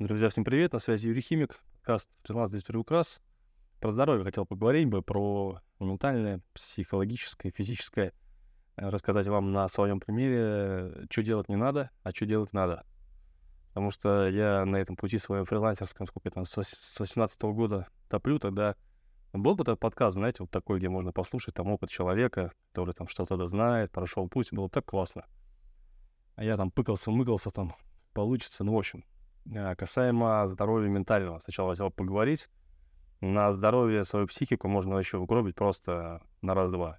Друзья, всем привет, на связи Юрий Химик, подкаст «13 без приукрас». Про здоровье хотел поговорить бы, про ментальное, психологическое, физическое. Э, рассказать вам на своем примере, что делать не надо, а что делать надо. Потому что я на этом пути своем фрилансерском, сколько там, с 18 года топлю, тогда был бы этот подкаст, знаете, вот такой, где можно послушать там опыт человека, который там что-то знает, прошел путь, было так классно. А я там пыкался, мыкался там, получится, ну, в общем, Э, касаемо здоровья ментального. Сначала хотел поговорить. На здоровье, свою психику можно еще угробить просто на раз-два.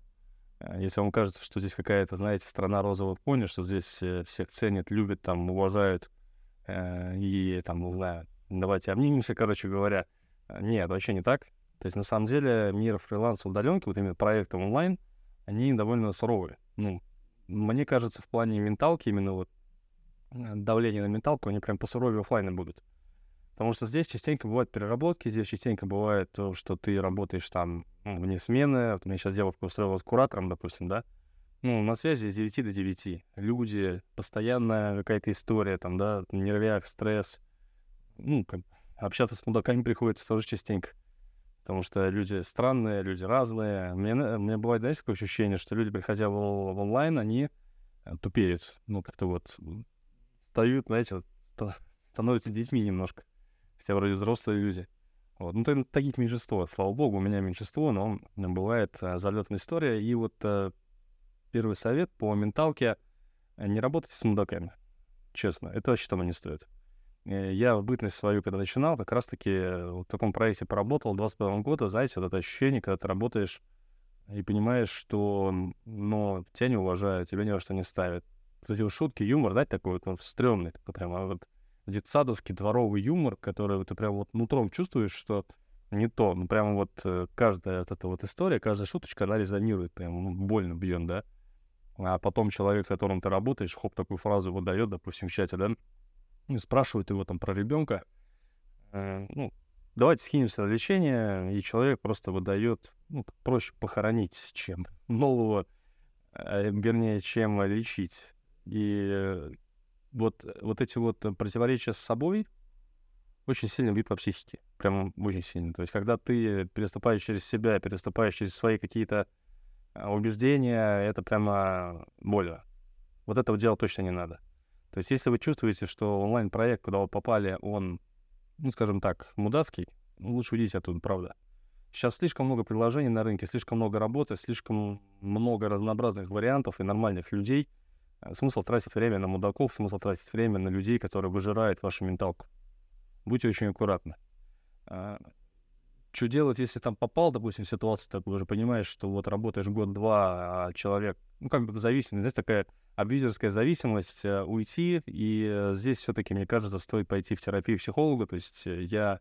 Э, если вам кажется, что здесь какая-то, знаете, страна розовых пони, что здесь э, всех ценят, любят, там, уважают, и, там, не знаю, давайте обнимемся, короче говоря. Нет, вообще не так. То есть, на самом деле, мир фриланса удаленки, вот именно проектом онлайн, они довольно суровые. Ну, мне кажется, в плане менталки, именно вот давление на менталку, они прям по суровее офлайна будут. Потому что здесь частенько бывают переработки, здесь частенько бывает то, что ты работаешь там ну, вне смены. Вот у меня сейчас девушка устроилась куратором, допустим, да. Ну, на связи с 9 до 9. Люди, постоянная какая-то история, там, да, нервяк, стресс. Ну, как, общаться с мудаками приходится тоже частенько. Потому что люди странные, люди разные. Мне, мне бывает, знаете, такое ощущение, что люди, приходя в, в онлайн, они э, тупеют. Ну, как-то вот встают, знаете, вот, становятся детьми немножко. Хотя вроде взрослые люди. Вот. Ну, так, таких меньшинство. Слава богу, у меня меньшинство, но бывает а, залетная история. И вот а, первый совет по менталке — не работайте с мудаками. Честно, это вообще того не стоит. Э, я в бытность свою, когда начинал, как раз-таки в таком проекте поработал два с половиной года, знаете, вот это ощущение, когда ты работаешь и понимаешь, что, ну, тебя не уважают, тебя ни во что не ставят вот эти вот шутки, юмор, знаете, такой вот он стрёмный, такой прям а вот детсадовский дворовый юмор, который ты прям вот нутром чувствуешь, что не то. Ну, прямо вот э, каждая вот эта вот история, каждая шуточка, она резонирует, прям ну, больно бьет, да. А потом человек, с которым ты работаешь, хоп, такую фразу выдает, допустим, в чате, да, и спрашивают его там про ребенка, э, ну, давайте скинемся на лечение, и человек просто выдает, ну, проще похоронить, чем нового, э, вернее, чем лечить. И вот, вот эти вот противоречия с собой очень сильно бьют по психике. Прям очень сильно. То есть, когда ты переступаешь через себя, переступаешь через свои какие-то а, убеждения, это прямо больно. Вот этого делать точно не надо. То есть, если вы чувствуете, что онлайн-проект, куда вы попали, он, ну, скажем так, мудацкий, ну, лучше уйдите оттуда, правда. Сейчас слишком много предложений на рынке, слишком много работы, слишком много разнообразных вариантов и нормальных людей — Э, смысл тратить время на мудаков, смысл тратить время на людей, которые выжирают вашу менталку. Будьте очень аккуратны. А, что делать, если там попал, допустим, в ситуацию, так уже понимаешь, что вот работаешь год-два, а человек, ну, как бы зависимый, знаете, такая абьюзерская зависимость, э, уйти, и э, здесь все-таки, мне кажется, стоит пойти в терапию психолога, то есть я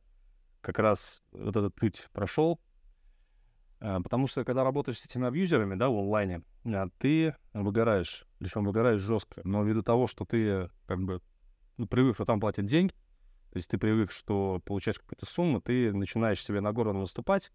как раз вот этот путь прошел, потому что когда работаешь с этими абьюзерами, да, в онлайне, а, ты выгораешь, причем выгораешь жестко. Но ввиду того, что ты как бы ну, привык, что там платят деньги, то есть ты привык, что получаешь какую-то сумму, ты начинаешь себе на горло наступать,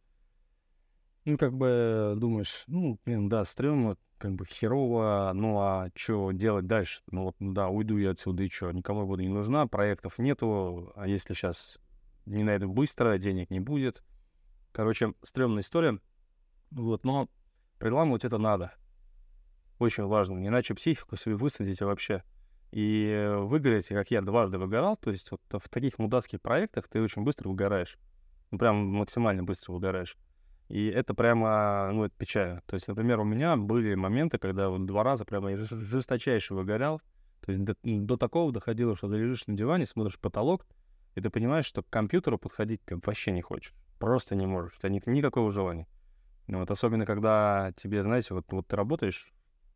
ну, как бы думаешь, ну, блин, да, стрёмно, как бы херово, ну, а что делать дальше? Ну, вот, да, уйду я отсюда, и что, никому буду не нужна, проектов нету, а если сейчас не найду быстро, денег не будет. Короче, стрёмная история. Вот, но предламывать это надо. Очень важно. Иначе психику свою высадите вообще. И выгорите, как я дважды выгорал. То есть вот в таких мудацких проектах ты очень быстро выгораешь. Ну, прям максимально быстро выгораешь. И это прямо, ну, это печально. То есть, например, у меня были моменты, когда вот два раза прямо я жесточайше выгорял. То есть до, до такого доходило, что ты лежишь на диване, смотришь потолок, и ты понимаешь, что к компьютеру подходить ты вообще не хочешь. Просто не можешь. У тебя никакого желания. Вот особенно, когда тебе, знаете, вот, вот ты работаешь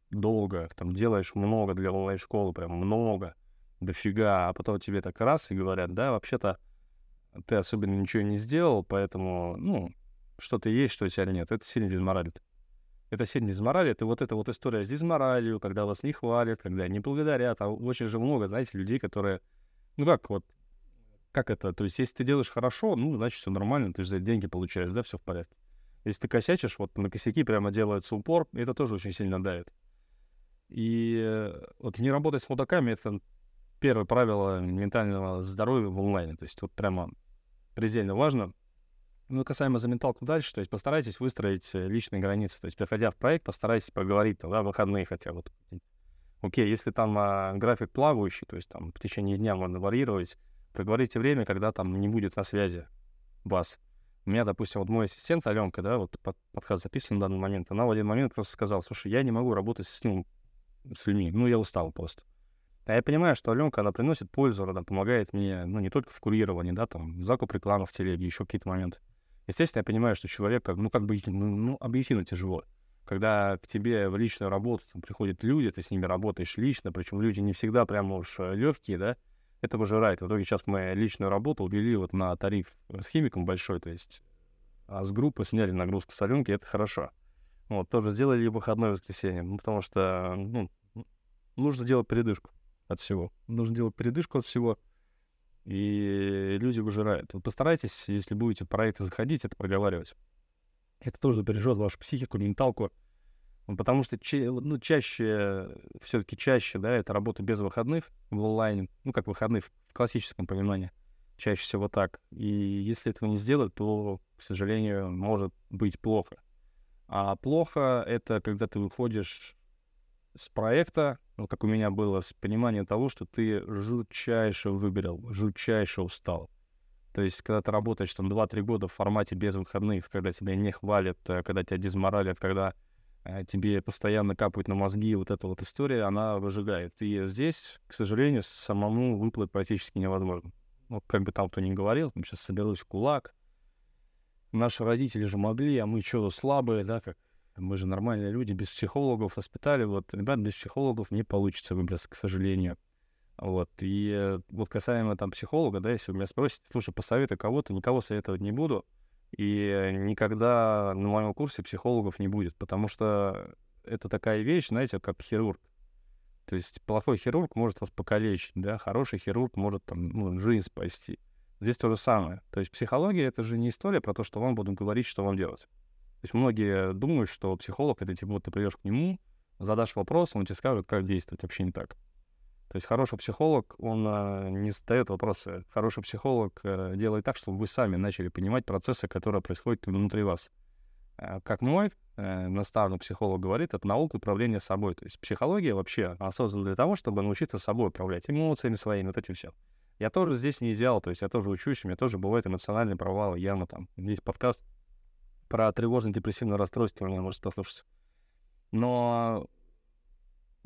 долго, там делаешь много для онлайн-школы, прям много, дофига, а потом тебе так раз и говорят, да, вообще-то ты особенно ничего не сделал, поэтому, ну, что ты есть, что у тебя нет, это сильно дезморалит. Это сильно дезморалит, и вот эта вот история с дезморалью, когда вас не хвалят, когда не благодарят, а очень же много, знаете, людей, которые, ну как вот, как это, то есть если ты делаешь хорошо, ну, значит, все нормально, ты же за деньги получаешь, да, все в порядке. Если ты косячишь, вот на косяки прямо делается упор, и это тоже очень сильно давит. И э, вот не работать с мудаками — это первое правило ментального здоровья в онлайне. То есть вот прямо предельно важно. Ну, касаемо за менталку дальше, то есть постарайтесь выстроить э, личные границы. То есть, приходя в проект, постарайтесь проговорить тогда выходные хотя бы. Окей, если там а, график плавающий, то есть там в течение дня можно варьировать, проговорите время, когда там не будет на связи вас. У меня, допустим, вот мой ассистент Аленка, да, вот под, подкаст записан в данный момент, она в один момент просто сказала, слушай, я не могу работать с, ним, с людьми, ну, я устал просто. А я понимаю, что Аленка, она приносит пользу, она помогает мне, ну, не только в курировании, да, там, закуп рекламы в телеге, еще какие-то моменты. Естественно, я понимаю, что человек, ну, как бы, ну, ну объективно тяжело. Когда к тебе в личную работу там, приходят люди, ты с ними работаешь лично, причем люди не всегда прямо уж э, легкие, да, это выжирает. В итоге сейчас мы личную работу убили вот на тариф с химиком большой, то есть а с группы сняли нагрузку с Аленки, это хорошо. Вот, тоже сделали выходное воскресенье, ну, потому что, ну, нужно делать передышку от всего. Нужно делать передышку от всего, и люди выжирают. Вот постарайтесь, если будете в проекты заходить, это проговаривать. Это тоже бережет вашу психику, менталку. Потому что ну, чаще, все-таки чаще, да, это работа без выходных в онлайне, ну, как выходных в классическом понимании. Чаще всего так. И если этого не сделать, то, к сожалению, может быть плохо. А плохо — это когда ты выходишь с проекта, ну, как у меня было, с пониманием того, что ты жутчайше выберел, жутчайше устал. То есть, когда ты работаешь там 2-3 года в формате без выходных, когда тебя не хвалят, э, когда тебя дезморалят, когда тебе постоянно капают на мозги, вот эта вот история, она выжигает. И здесь, к сожалению, самому выплыть практически невозможно. Ну, как бы там кто ни говорил, сейчас соберусь в кулак. Наши родители же могли, а мы что, слабые, да, как мы же нормальные люди, без психологов воспитали. Вот, ребят, без психологов не получится выбраться, к сожалению. Вот, и э, вот касаемо там психолога, да, если вы меня спросите, слушай, посоветуй кого-то, никого советовать не буду, и никогда на моем курсе психологов не будет, потому что это такая вещь, знаете, как хирург. То есть плохой хирург может вас покалечить, да, хороший хирург может там ну, жизнь спасти. Здесь то же самое. То есть психология — это же не история про то, что вам будут говорить, что вам делать. То есть многие думают, что психолог — это типа вот ты придешь к нему, задашь вопрос, он тебе скажет, как действовать. Вообще не так. То есть хороший психолог, он а, не задает вопросы. Хороший психолог а, делает так, чтобы вы сами начали понимать процессы, которые происходят внутри вас. А, как мой а, наставный психолог говорит, это наука управления собой. То есть психология вообще создана для того, чтобы научиться собой управлять эмоциями своими, вот этим все. Я тоже здесь не идеал, то есть я тоже учусь, у меня тоже бывают эмоциональные провалы, явно там. Есть подкаст про тревожно-депрессивное расстройство, меня может послушать. Но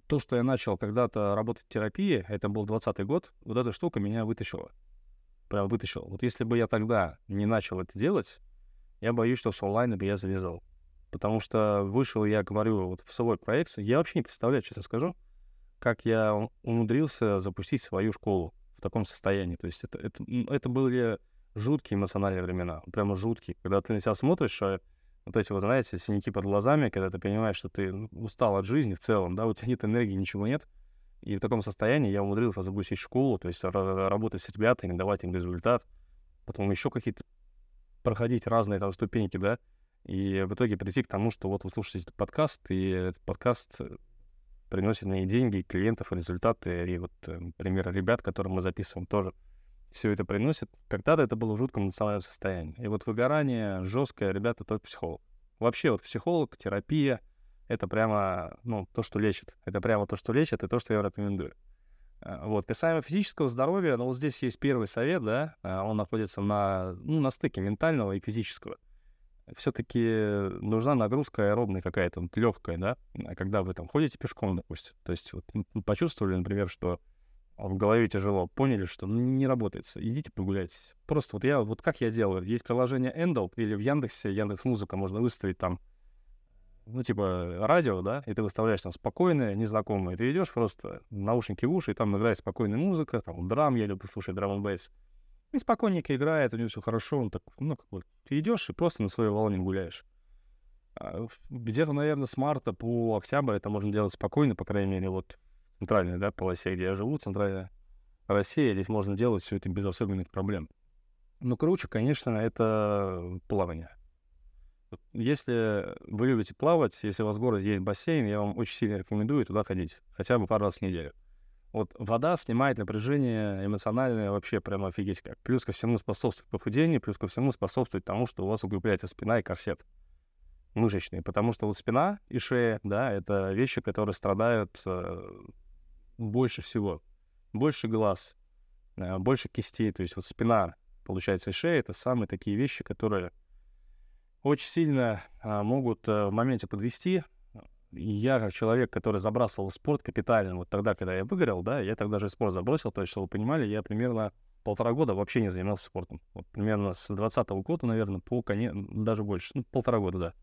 то, что я начал когда-то работать в терапии, это был 20 год, вот эта штука меня вытащила. Прям вытащила. Вот если бы я тогда не начал это делать, я боюсь, что с онлайна бы я завязал. Потому что вышел, я говорю, вот в свой проект, я вообще не представляю, честно скажу, как я умудрился запустить свою школу в таком состоянии. То есть это, это, это были жуткие эмоциональные времена, прямо жуткие. Когда ты на себя смотришь, а вот эти вот, знаете, синяки под глазами, когда ты понимаешь, что ты устал от жизни в целом, да, у тебя нет энергии, ничего нет. И в таком состоянии я умудрился запустить школу, то есть работать с ребятами, давать им результат, потом еще какие-то проходить разные там ступеньки, да, и в итоге прийти к тому, что вот вы слушаете этот подкаст, и этот подкаст э, приносит мне деньги, клиентов, результаты, и вот э, примеры ребят, которые мы записываем, тоже все это приносит. Когда-то это было в жутком эмоциональном состоянии. И вот выгорание жесткое, ребята, только психолог. Вообще вот психолог, терапия — это прямо, ну, то, что лечит. Это прямо то, что лечит, и то, что я рекомендую. А, вот, касаемо физического здоровья, ну, вот здесь есть первый совет, да, а, он находится на, ну, на стыке ментального и физического. Все-таки нужна нагрузка аэробная какая-то, вот, легкая, да, когда вы там ходите пешком, допустим. То есть вот почувствовали, например, что в голове тяжело, поняли, что ну, не работает, идите прогуляйтесь. Просто вот я, вот как я делаю, есть приложение Endel или в Яндексе, Яндекс Музыка, можно выставить там, ну, типа, радио, да, и ты выставляешь там спокойное, незнакомое, ты идешь просто наушники в уши, и там играет спокойная музыка, там драм, я люблю слушать драм бейс. И спокойненько играет, у него все хорошо, он так, ну, как вот, ты идешь и просто на своей волне гуляешь. А где-то, наверное, с марта по октябрь это можно делать спокойно, по крайней мере, вот центральной да, полосе, где я живу, центральная Россия, здесь можно делать все это без особенных проблем. Но круче, конечно, это плавание. Если вы любите плавать, если у вас в городе есть бассейн, я вам очень сильно рекомендую туда ходить, хотя бы пару раз в неделю. Вот вода снимает напряжение эмоциональное вообще прямо офигеть как. Плюс ко всему способствует похудению, плюс ко всему способствует тому, что у вас укрепляется спина и корсет мышечный. Потому что вот спина и шея, да, это вещи, которые страдают э, больше всего. Больше глаз, э, больше кистей. То есть вот спина, получается, и шея — это самые такие вещи, которые очень сильно э, могут э, в моменте подвести я как человек, который забрасывал спорт капитально, вот тогда, когда я выиграл, да, я тогда же спорт забросил, то есть, чтобы вы понимали, я примерно полтора года вообще не занимался спортом. Вот примерно с 20 года, наверное, по конец, даже больше, ну, полтора года, да.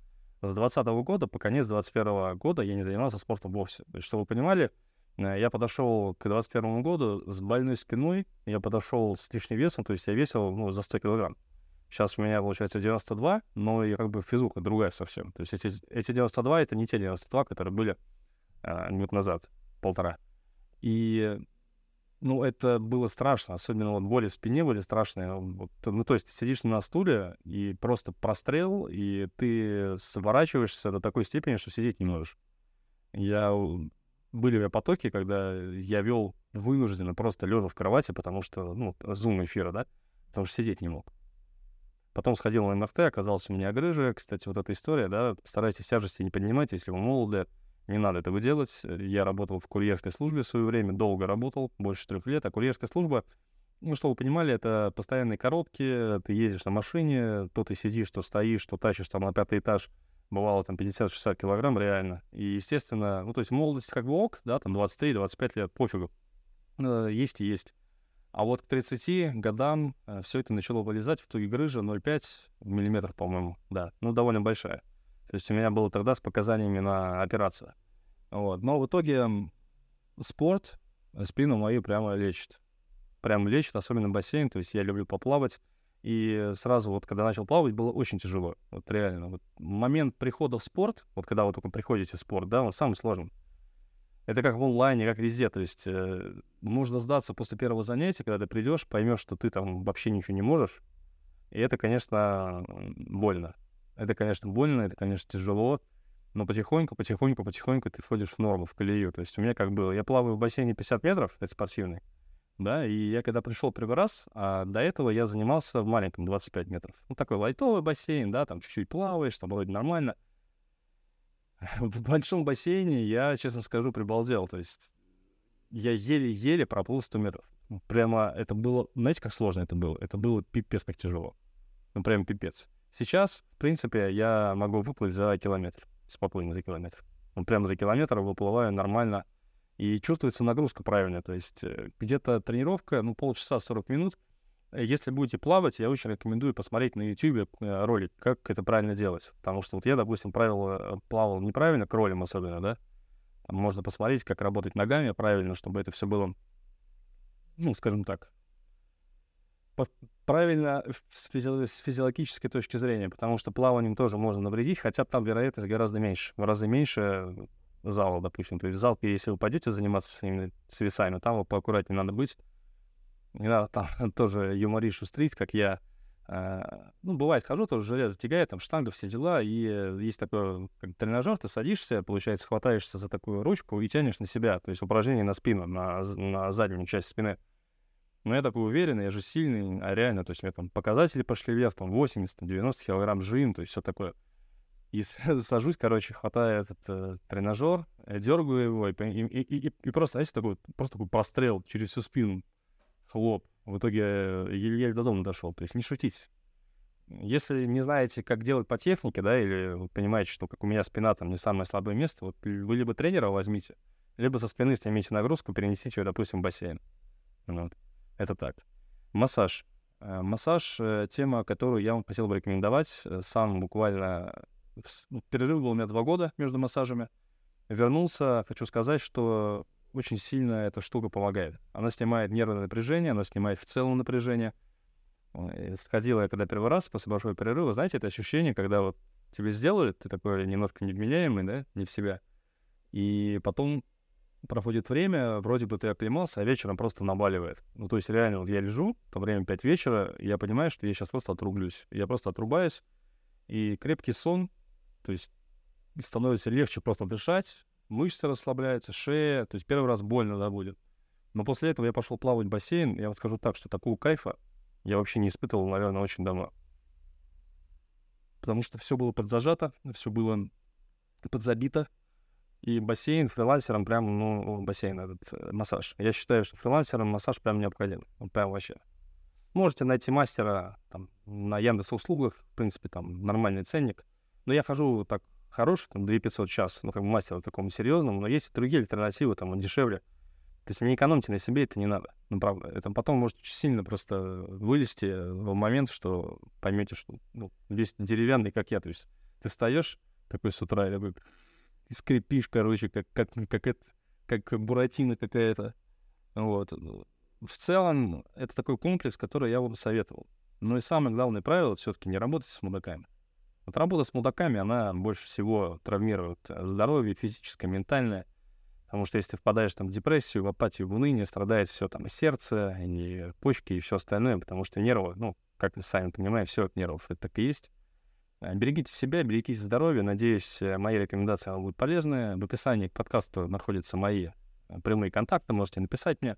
С 20 года по конец 21 года я не занимался спортом вовсе. То есть, чтобы вы понимали, я подошел к 21 году с больной спиной, я подошел с лишним весом, то есть я весил ну, за 100 килограмм. Сейчас у меня получается 92, но и как бы физуха другая совсем. То есть эти, эти 92 это не те 92, которые были э, минут назад, полтора. И ну, это было страшно, особенно вот боли в спине были страшные. Вот, ну, то есть ты сидишь на стуле, и просто прострел, и ты сворачиваешься до такой степени, что сидеть не можешь. Я... Были у меня потоки, когда я вел вынужденно просто лежа в кровати, потому что, ну, зум эфира, да, потому что сидеть не мог. Потом сходил на МРТ, оказалось у меня грыжа. Кстати, вот эта история, да, старайтесь тяжести не поднимать, если вы молоды, не надо этого делать. Я работал в курьерской службе в свое время, долго работал, больше трех лет, а курьерская служба, ну, что вы понимали, это постоянные коробки, ты ездишь на машине, то ты сидишь, то стоишь, то тащишь там на пятый этаж, бывало там 50-60 килограмм реально. И, естественно, ну, то есть молодость как бы ок, да, там 23-25 лет, пофигу. Э, есть и есть. А вот к 30 годам э, все это начало вылезать, в итоге грыжа 0,5 миллиметров, по-моему, да, ну, довольно большая. То есть у меня было тогда с показаниями на операцию. Вот. Но в итоге спорт спину мою прямо лечит. Прямо лечит, особенно бассейн, то есть я люблю поплавать. И сразу вот, когда начал плавать, было очень тяжело. Вот реально. Вот момент прихода в спорт, вот когда вы только приходите в спорт, да, вот самый сложный. Это как в онлайне, как везде. То есть э, нужно сдаться после первого занятия, когда ты придешь, поймешь, что ты там вообще ничего не можешь. И это, конечно, больно. Это, конечно, больно, это, конечно, тяжело. Но потихоньку, потихоньку, потихоньку ты входишь в норму, в колею. То есть у меня как было, я плаваю в бассейне 50 метров, это спортивный, да, и я когда пришел первый раз, а до этого я занимался в маленьком 25 метров. Ну, такой лайтовый бассейн, да, там чуть-чуть плаваешь, там вроде нормально. в большом бассейне я, честно скажу, прибалдел. То есть я еле-еле проплыл 100 метров. Ну, прямо это было... Знаете, как сложно это было? Это было пипец как тяжело. Ну, прям пипец. Сейчас, в принципе, я могу выплыть за километр. Спокойно за километр. Ну, прямо за километр выплываю нормально. И чувствуется нагрузка правильная. То есть э, где-то тренировка, ну, полчаса, 40 минут — если будете плавать, я очень рекомендую посмотреть на YouTube э, ролик, как это правильно делать. Потому что вот я, допустим, правило, э, плавал неправильно, кролем особенно, да. Можно посмотреть, как работать ногами правильно, чтобы это все было, ну, скажем так, правильно с, физи- с физиологической точки зрения, потому что плаванием тоже можно навредить, хотя там вероятность гораздо меньше, в разы меньше зала, допустим. То есть в залке, если вы пойдете заниматься именно с весами, там поаккуратнее надо быть, не надо там тоже юморить, шустрить, как я. А, ну, бывает, хожу, тоже железо тягает, там штанга, все дела, и есть такой как тренажер, ты садишься, получается, хватаешься за такую ручку и тянешь на себя, то есть упражнение на спину, на, на заднюю часть спины. Но я такой уверенный, я же сильный, а реально, то есть у меня там показатели пошли вверх, там 80-90 килограмм жим, то есть все такое. И сажусь, короче, хватаю этот э, тренажер, дергаю его, и, и, и, и просто, знаете, такой, просто такой прострел через всю спину хлоп. В итоге э, еле-еле до дома дошел. То есть не шутить. Если не знаете, как делать по технике, да, или вы понимаете, что как у меня спина там не самое слабое место, вот вы либо тренера возьмите, либо со спины снимите нагрузку, перенесите ее, допустим, в бассейн. Вот. Это так. Массаж. Э, массаж — тема, которую я вам хотел бы рекомендовать. Э, сам буквально... Ну, перерыв был у меня два года между массажами. Вернулся, хочу сказать, что очень сильно эта штука помогает. Она снимает нервное напряжение, она снимает в целом напряжение. Сходила я когда первый раз после большого перерыва, знаете, это ощущение, когда вот тебе сделают, ты такой немножко невменяемый, да, не в себя. И потом проходит время, вроде бы ты оклемался, а вечером просто наваливает. Ну, то есть реально, вот я лежу, то время 5 вечера, и я понимаю, что я сейчас просто отрублюсь. Я просто отрубаюсь, и крепкий сон, то есть становится легче просто дышать, мышцы расслабляются, шея, то есть первый раз больно, да, будет. Но после этого я пошел плавать в бассейн. Я вам скажу так, что такого кайфа я вообще не испытывал, наверное, очень давно. Потому что все было подзажато, все было подзабито. И бассейн фрилансером прям, ну, бассейн этот, э, массаж. Я считаю, что фрилансерам массаж прям необходим. Прям вообще. Можете найти мастера там, на Яндекс услугах, в принципе, там нормальный ценник. Но я хожу так хороший, там 2 500 час, ну, как бы мастер такому серьезному, но есть другие альтернативы, там он дешевле. То есть не экономьте на себе, это не надо. Ну, правда. Это потом может очень сильно просто вылезти в момент, что поймете, что ну, весь деревянный, как я. То есть ты встаешь такой с утра и такой и скрипишь, короче, как, как, как, это, как буратино какая-то. Вот. В целом, это такой комплекс, который я вам советовал. Но и самое главное правило все-таки не работать с мудаками. Вот работа с мудаками, она больше всего травмирует здоровье физическое, ментальное. Потому что если ты впадаешь там в депрессию, в апатию, в уныние, страдает все там и сердце, и почки, и все остальное, потому что нервы, ну, как мы сами понимаем, все от нервов, это так и есть. А, берегите себя, берегите здоровье. Надеюсь, э, мои рекомендации вам будут полезны. В описании к подкасту находятся мои э, прямые контакты. Можете написать мне,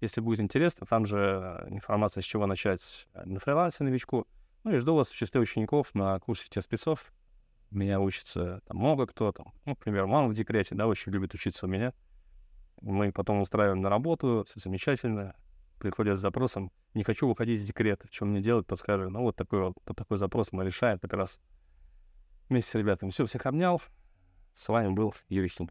если будет интересно. Там же э, информация, с чего начать на фрилансе новичку. Ну и жду вас в числе учеников на курсе тех спецов меня учится там много кто, там, ну, например, мама в декрете, да, очень любит учиться у меня. Мы потом устраиваем на работу, все замечательно. Приходят с запросом, не хочу выходить из декрета, что мне делать, подскажи. Ну, вот такой вот, такой запрос мы решаем как раз вместе с ребятами. Все, всех обнял. С вами был Юрий Хин.